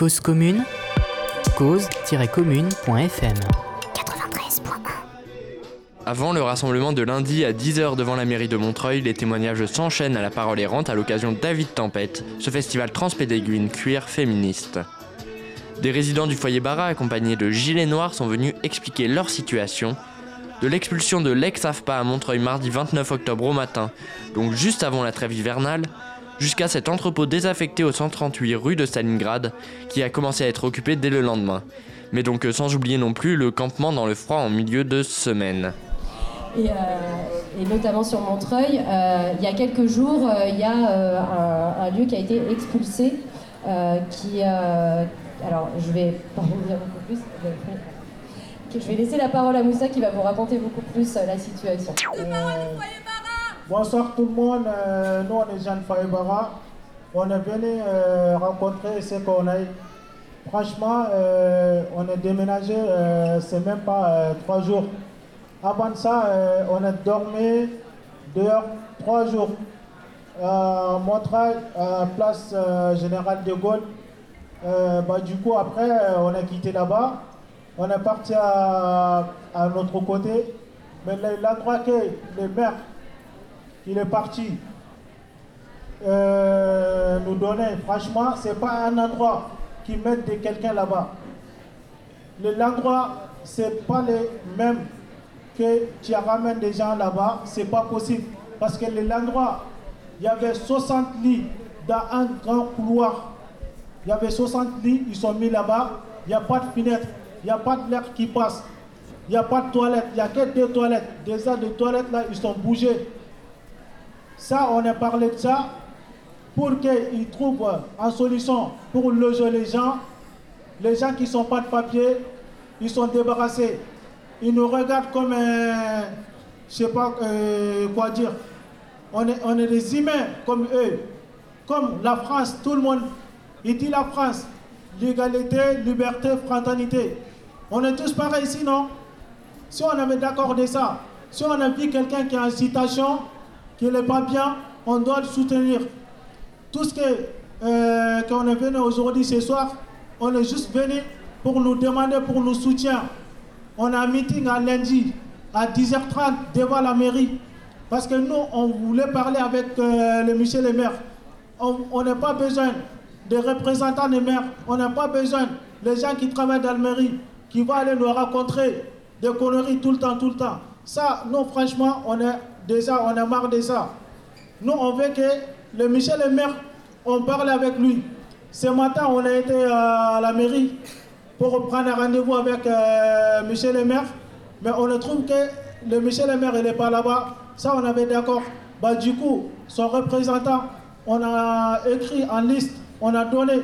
Cause commune cause-commune.fm Avant le rassemblement de lundi à 10h devant la mairie de Montreuil, les témoignages s'enchaînent à la parole errante à l'occasion David Tempête, ce festival transpédéguine queer féministe. Des résidents du foyer Barra accompagnés de gilets noirs sont venus expliquer leur situation. De l'expulsion de l'ex-AFPA à Montreuil mardi 29 octobre au matin, donc juste avant la trêve hivernale, jusqu'à cet entrepôt désaffecté au 138 rue de Stalingrad qui a commencé à être occupé dès le lendemain. Mais donc euh, sans oublier non plus le campement dans le froid en milieu de semaine. Et, euh, et notamment sur Montreuil, euh, il y a quelques jours, euh, il y a euh, un, un lieu qui a été expulsé, euh, qui, euh, alors je vais pas revenir beaucoup plus. Je vais laisser la parole à Moussa qui va vous raconter beaucoup plus la situation. Bonsoir tout le monde, Euh, nous on est Jeanne Faibara. On est venu euh, rencontrer ce qu'on a. Franchement, euh, on est déménagé, c'est même pas trois jours. Avant ça, on a dormi dehors trois jours. À Montreuil, à place Générale de Gaulle. Bah, du coup, après, on a quitté là-bas. On est parti à, à notre côté. Mais le- l'endroit que les maires il est parti euh, nous donner. Franchement, c'est pas un endroit qui met de quelqu'un là-bas. Le- L'endroit, c'est pas les mêmes que tu ramènes des gens là-bas. C'est pas possible. Parce que le- l'endroit, il y avait 60 lits dans un grand couloir. Il y avait 60 lits, ils sont mis là-bas. Il n'y a pas de fenêtre, il n'y a pas de l'air qui passe. Il n'y a pas de toilette, il n'y a que deux toilettes. Des ailes de toilettes là, ils sont bougés. On a parlé de ça pour qu'ils trouvent une solution pour loger les gens. Les gens qui sont pas de papier, ils sont débarrassés. Ils nous regardent comme, euh, je sais pas euh, quoi dire. On est, on est des humains comme eux. Comme la France, tout le monde, il dit la France. L'égalité, liberté, fraternité. On est tous pareils ici, non? Si on avait d'accord de ça, si on a vu quelqu'un qui a une citation, qui n'est pas bien, on doit le soutenir. Tout ce que euh, qu'on est venu aujourd'hui ce soir, on est juste venu pour nous demander pour nous soutien. On a un meeting à lundi à 10h30 devant la mairie. Parce que nous, on voulait parler avec euh, le monsieur le maire. On n'a pas besoin des représentants des maires. On n'a pas besoin des gens qui travaillent dans la mairie, qui vont aller nous rencontrer des conneries tout le temps, tout le temps. Ça, nous, franchement, on est déjà, on a marre de ça. Nous, on veut que le Michel le maire, on parle avec lui. Ce matin, on a été à la mairie pour prendre un rendez-vous avec euh, Michel le maire. Mais on trouve que le Michel le maire, il n'est pas là-bas. Ça, on avait d'accord. Bah, du coup, son représentant, on a écrit en liste, on a donné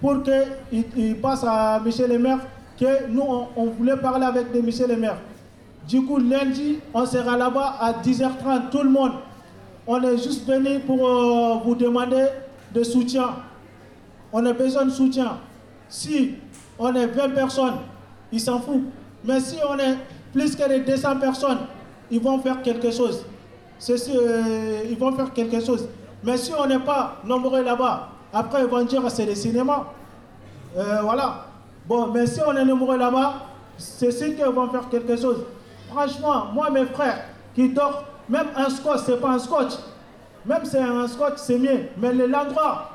pour qu'il il passe à Michel le maire que nous, on, voulait parler avec de Michel le maire. Du coup, lundi, on sera là-bas à 10h30, tout le monde. On est juste venu pour euh, vous demander de soutien. On a besoin de soutien. Si on est 20 personnes, ils s'en foutent. Mais si on est plus que les 200 personnes, ils vont faire quelque chose. Euh, ils vont faire quelque chose. Mais si on n'est pas nombreux là-bas, après ils vont dire c'est le cinéma. Euh, voilà. Bon, mais si on est nombreux là-bas, c'est sûr qu'ils vont faire quelque chose. Franchement, moi, mes frères qui dorment, même un scotch, c'est pas un scotch. Même c'est un scotch, c'est mieux. Mais le- l'endroit,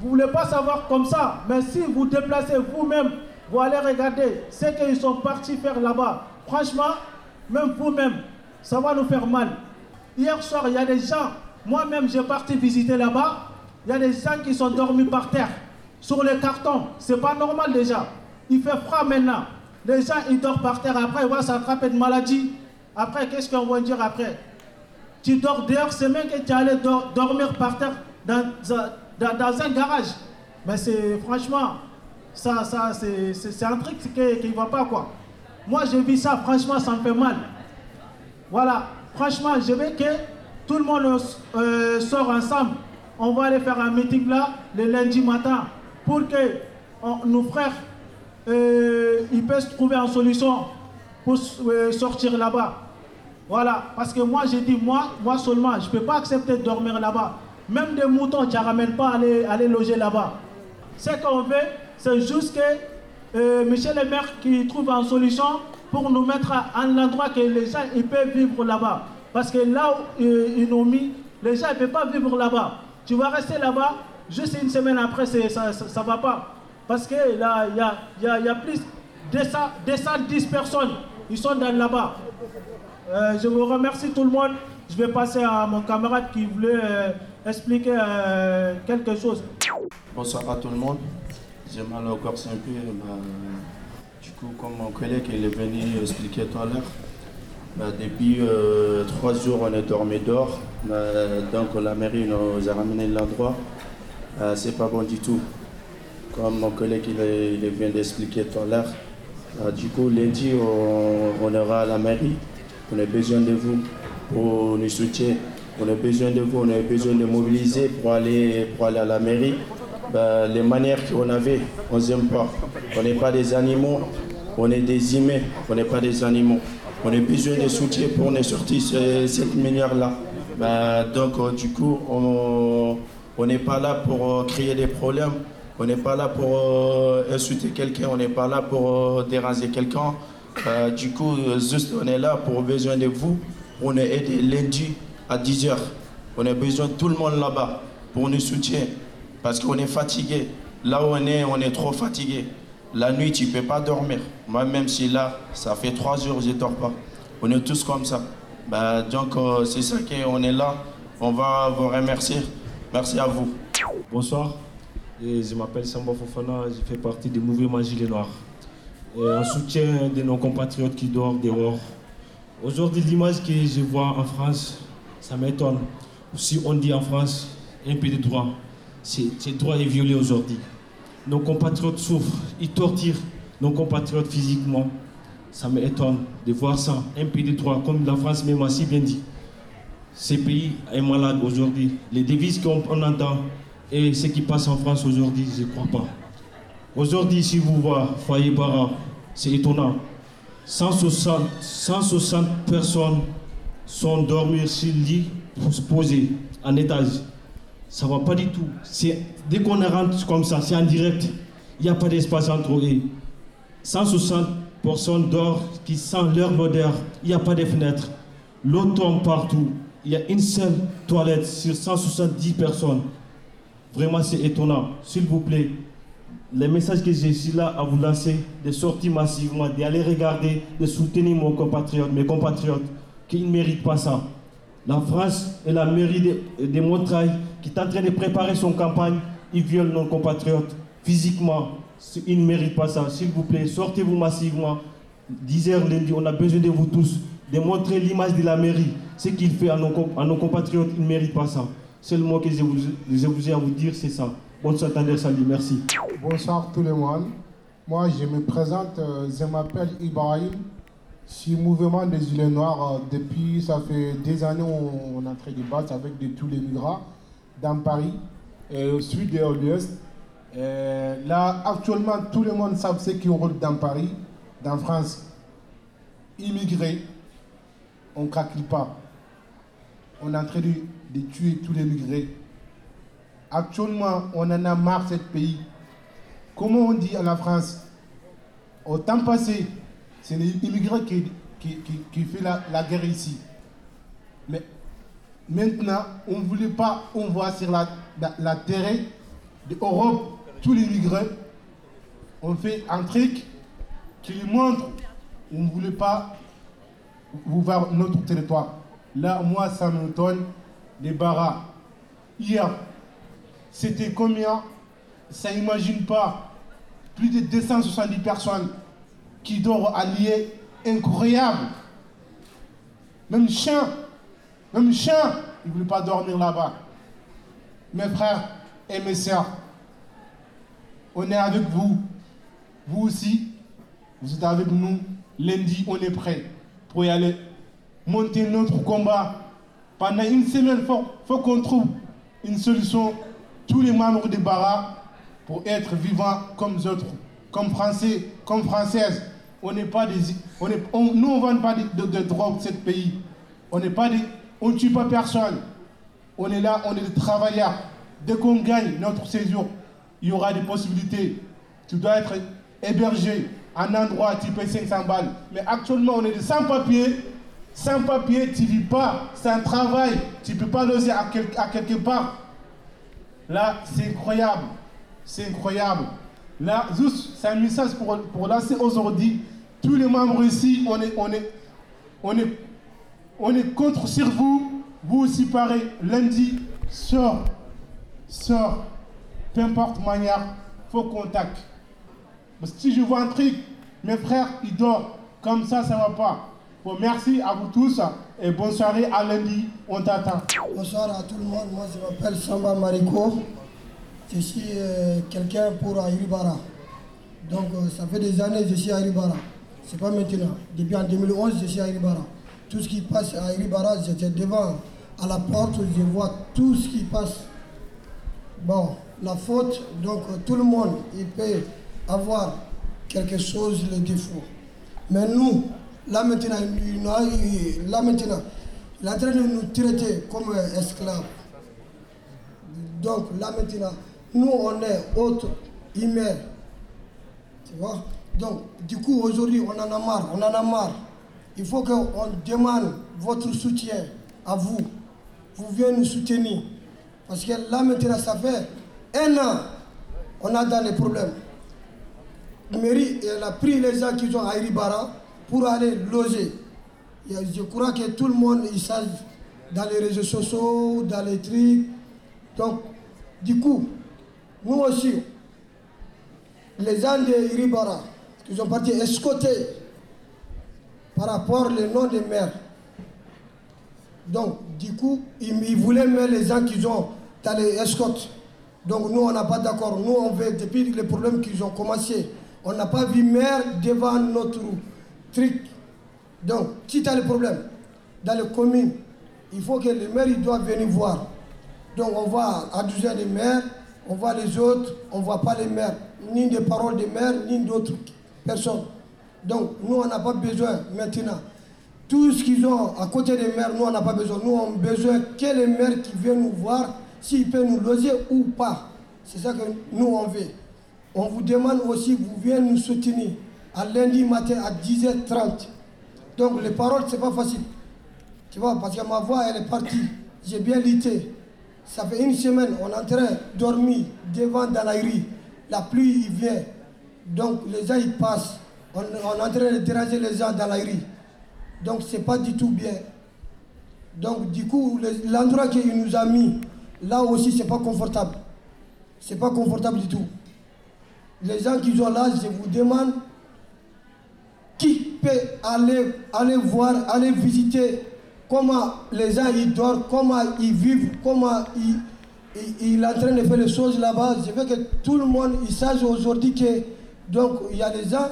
vous voulez pas savoir comme ça. Mais si vous déplacez vous-même, vous allez regarder ce qu'ils sont partis faire là-bas. Franchement, même vous-même, ça va nous faire mal. Hier soir, il y a des gens, moi-même, j'ai parti visiter là-bas. Il y a des gens qui sont dormis par terre, sur les cartons. C'est pas normal déjà. Il fait froid maintenant. Les gens, ils dorment par terre. Après, ils vont s'attraper de maladie. Après, qu'est-ce qu'on va dire après? Tu dors dehors, c'est même que tu allais dor- dormir par terre dans, un- garage. Mais c'est franchement, ça, ça, c'est un truc qui ne va pas quoi. Moi, j'ai vu ça, franchement, ça me fait mal. Voilà, franchement, je veux que tout le monde euh, sort ensemble. On va aller faire un meeting là, le lundi matin, pour que nos frères euh, ils puissent trouver une solution pour euh, sortir là-bas. Voilà, parce que moi j'ai dit, moi, moi seulement, je ne peux pas accepter de dormir là-bas. Même des moutons, tu ne ramènes pas à aller, aller loger là-bas. Ce qu'on veut, c'est juste que euh, Michel le maire qui trouve une solution pour nous mettre à un endroit que les gens ils peuvent vivre là-bas. Parce que là où euh, ils nous mis, les gens ne peuvent pas vivre là-bas. Tu vas rester là-bas, juste une semaine après, ça ne va pas. Parce que là, il y a, plus de 210 personnes, ils sont là-bas. Euh, je vous remercie tout le monde. Je vais passer à mon camarade qui voulait euh, expliquer euh, quelque chose. Bonsoir à tout le monde. J'ai mal au corps un peu. Bah, du coup, comme mon collègue il est venu expliquer tout à l'heure, bah, depuis trois jours, on est dormi dehors. Bah, donc la mairie nous a ramené l'endroit. C'est pas bon du tout. Comme mon collègue il, vient d'expliquer tout à l'heure. Bah, du coup, lundi, on, on ira à la mairie. On a besoin de vous pour nous soutenir. On a besoin de vous, on a besoin de mobiliser pour aller, pour aller à la mairie. Bah, les manières qu'on avait, on n'aime pas. On n'est pas des animaux, on est des humains, on n'est pas des animaux. On a besoin de soutien pour nous sortir ce- cette manière-là. Bah, donc, euh, du coup, on on n'est pas là pour euh, créer des problèmes. On n'est pas là pour euh, insulter quelqu'un, on n'est pas là pour euh, déranger quelqu'un. Euh, du coup, euh, juste on est là pour besoin de vous. On est aidé lundi à 10h. On a besoin de tout le monde là-bas pour nous soutenir. Parce qu'on est fatigué. Là où on est, on est trop fatigué. La nuit, tu ne peux pas dormir. Moi, même si là, ça fait trois jours, je ne dors pas. On est tous comme ça. Bah, donc, c'est ça qu'on est là. On va vous remercier. Merci à vous. Bonsoir, Je m'appelle Samba Fofana, je fais partie du mouvement Gilets Noirs. Et en soutien de nos compatriotes qui dorment dehors. Aujourd'hui, l'image que je vois en France, ça m'étonne. Si on dit en France, un peu de droit, c'est ce droit est violé aujourd'hui. Nos compatriotes souffrent, ils torturent nos compatriotes physiquement. Ça m'étonne de voir ça, un peu de droit, comme la France même si bien dit. Ce pays est malade aujourd'hui. Les devises qu'on on entend et ce qui passe en France aujourd'hui, je ne crois pas. Aujourd'hui, si vous voyez Foyer Bara, c'est étonnant. 160, 160 personnes sont dormies sur le lit pour se poser en étage. Ça ne va pas du tout. Dès qu'on rentre comme ça, c'est en direct. Il n'y a pas d'espace entre eux. 160 personnes dorment qui sentent leur odeur. Il n'y a pas de fenêtres. L'eau tombe partout. Il y a une seule toilette sur 170 personnes. Vraiment, c'est étonnant. S'il vous plaît, les messages que j'ai ici là à vous lancer, de sortir massivement, d'aller regarder, de soutenir mon compatriote, mes compatriotes, qui ne méritent pas ça. La France et la mairie de, de Montreuil, qui est en train de préparer son campagne, ils violent nos compatriotes physiquement. Ils ne méritent pas ça. S'il vous plaît, sortez-vous massivement. 10h lundi, on a besoin de vous tous, de montrer l'image de la mairie. Ce qu'il fait à nos compatriotes, ils ne méritent pas ça. C'est le mot que je vous, ai à vous dire, c'est ça. Bonne santé, salut, merci. Bonsoir tout le monde. Moi, je me présente, euh, je m'appelle Ibrahim. Je suis mouvement des Gilets Noirs. euh, depuis, ça fait des années, on, on est en train de battre avec de, tous les migrants dans Paris, et au sud et à l'ouest. Là, actuellement, tout le monde sait ce qui roule dans Paris, dans France. Immigrés, on ne craque pas. On est en train de, tuer tous les migrés. Actuellement, on en a marre de ce pays. Comment on dit à la France Au temps passé, c'est les immigrés qui, qui, la, guerre ici. Mais maintenant, on ne voulait pas, on voit sur la, la, la terre d'Europe, tous les migrants, on fait un truc qui montre, on ne voulait pas voir notre territoire. Là, moi, ça me donne des barras. Hier, c'était combien? Ça imagine pas. Plus de 270 personnes qui dorment alliées. Incroyable. Même chien, même chien, il ne voulait pas dormir là-bas. Mes frères et mes sœurs, on est avec vous. Vous aussi, vous êtes avec nous. Lundi, on est prêt pour y aller. Monter notre combat. Pendant une semaine, il faut, qu'on trouve une solution. Tous les membres des barras pour être vivants comme autres, comme Français, comme Françaises. On n'est pas des. On est, on- nous, on ne vend pas de, de, de drogue, ce pays. On n'est pas des. On ne tue pas personne. On est là, on est des travailleurs. Dès qu'on gagne notre séjour, il y aura des possibilités tu dois être hébergé un endroit, tu payes 500 balles. Mais actuellement, on est de sans-papiers. Sans papier, tu ne vis pas. Un travail. Tu ne peux pas loger à, quelque part. Là, c'est incroyable. C'est incroyable. Là, c'est un message pour, pour lancer aujourd'hui. Tous les membres ici, on est, on est, on est, on est contre sur vous. Vous aussi, pareil. Lundi, sort, sort. Peu importe manière, faut contact. Parce que si je vois un truc, mes frères, ils dorment. Comme ça, ça ne va pas. Bon, merci à vous tous et bonne soirée à lundi. On t'attend. Bonsoir à tout le monde. Moi, je m'appelle Samba Mariko. Je suis euh, quelqu'un pour Airibara. Donc, euh, ça fait des années que je suis à Airibara. C'est pas maintenant. Depuis en 2011, je suis à Airibara. Tout ce qui passe à Airibara, j'étais devant à la porte, je vois tout ce qui passe. Bon, la faute, donc euh, tout le monde, il peut avoir quelque chose, le défaut. Mais nous, là maintenant, là maintenant, il est en train de nous traiter comme esclaves. Donc là maintenant, nous on est autres humains. Tu vois? Donc du coup aujourd'hui on en a marre, on en a marre. Il faut qu'on demande votre soutien à vous. Vous venez nous soutenir. Parce que là maintenant ça fait un an, on a dans les problèmes mairie elle a pris les gens qui sont à Iribara pour aller loger. je crois que tout le monde, il savent dans les réseaux sociaux, dans les trucs. Donc, du coup, nous aussi, les gens de Iribara, qui sont partis escoter par rapport au nom des maires. Donc, du coup, ils, voulaient mettre les gens qui sont dans les escortes. Donc, nous, on n'a pas d'accord. Nous, on veut, depuis les problèmes qu'ils ont commencé, on n'a pas vu maire devant notre Donc, si tu as le problème dans les communes, il faut que le maire il doit venir voir. Donc, on voit à 12 les maires, on voit les autres, on ne voit pas les maires, ni des paroles des maires, ni d'autres personnes. Donc, nous, on n'a pas besoin maintenant. Tout ce qu'ils ont à côté des maires, nous, on n'a pas besoin. Nous, on a besoin que les maires qui viennent nous voir, s'ils peuvent nous loger ou pas. C'est ça que nous, on veut. On vous demande aussi, vous venez nous soutenir à lundi matin à 10h30. Donc les paroles, ce n'est pas facile. Tu vois, parce que ma voix, elle est partie. J'ai bien lutté. Ça fait une semaine, on est en train de dormir devant dans la rue. La pluie, il vient. Donc les gens, ils passent. On, est en train de déranger les gens dans la rue. Donc ce n'est pas du tout bien. Donc du coup, l'endroit qu'il nous a mis, là aussi, ce n'est pas confortable. Ce n'est pas confortable du tout les gens qui sont là, je vous demande qui peut aller, aller voir, aller visiter comment les gens ils dorment, comment ils vivent, comment ils, il, est en train de faire les choses là-bas. Je veux que tout le monde sache aujourd'hui que donc il y a des gens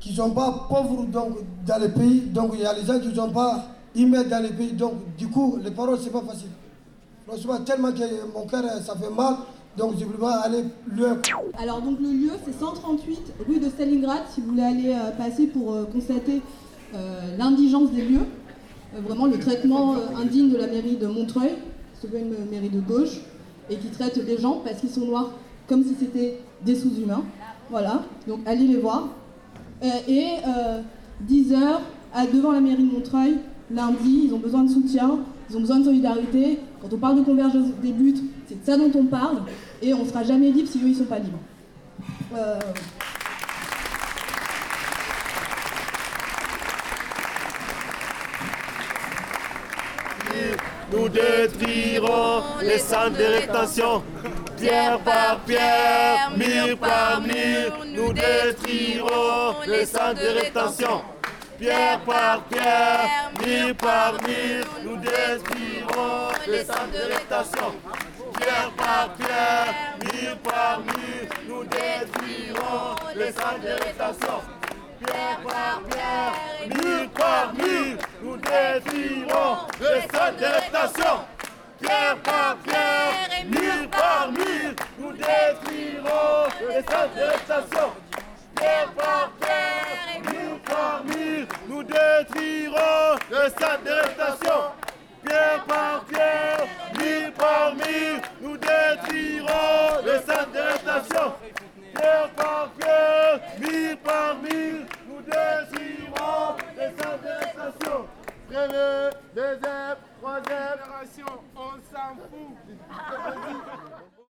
qui ne sont pas pauvres donc, dans le pays, donc il y a des gens qui ne sont pas immenses dans le pays. Donc du coup, les paroles, ce n'est pas facile. Franchement, tellement que mon cœur, ça fait mal. Donc je voulais aller loin. Alors donc le lieu c'est 138 rue de Stalingrad si vous voulez aller euh, passer pour euh, constater euh, l'indigence des lieux, vraiment le traitement indigne de la mairie de Montreuil, c'est une mairie de gauche, et qui traite les gens parce qu'ils sont noirs comme si c'était des sous-humains. Voilà, donc allez les voir. et 10h devant la mairie de Montreuil, lundi, ils ont besoin de soutien, ils ont besoin de solidarité. Quand on parle de convergence des buts, c'est de ça dont on parle, et on ne sera jamais libre si eux, ils ne sont pas libres. Euh, nous détruirons les centres de rétention. Pierre par pierre, mur par mur, nous détruirons les centres de rétention. Pierre par pierre, mur par mur, nous détruirons les centres de rétention. Pierre par pierre, mur par mur, nous détruirons les centres de rétention. Pierre par pierre, mur par mur, nous détruirons les centres de rétention. Pierre par pierre, mur par mur, nous détruirons les centres de rétention. Pierre par pierre, mur par nous centres de rétention. Pierre par pierre, mille par mille, nous centres de rétention. pierre par pierre, mille par mille, nous centres de rétention. Premier, deuxième, troisième. on s'en fout.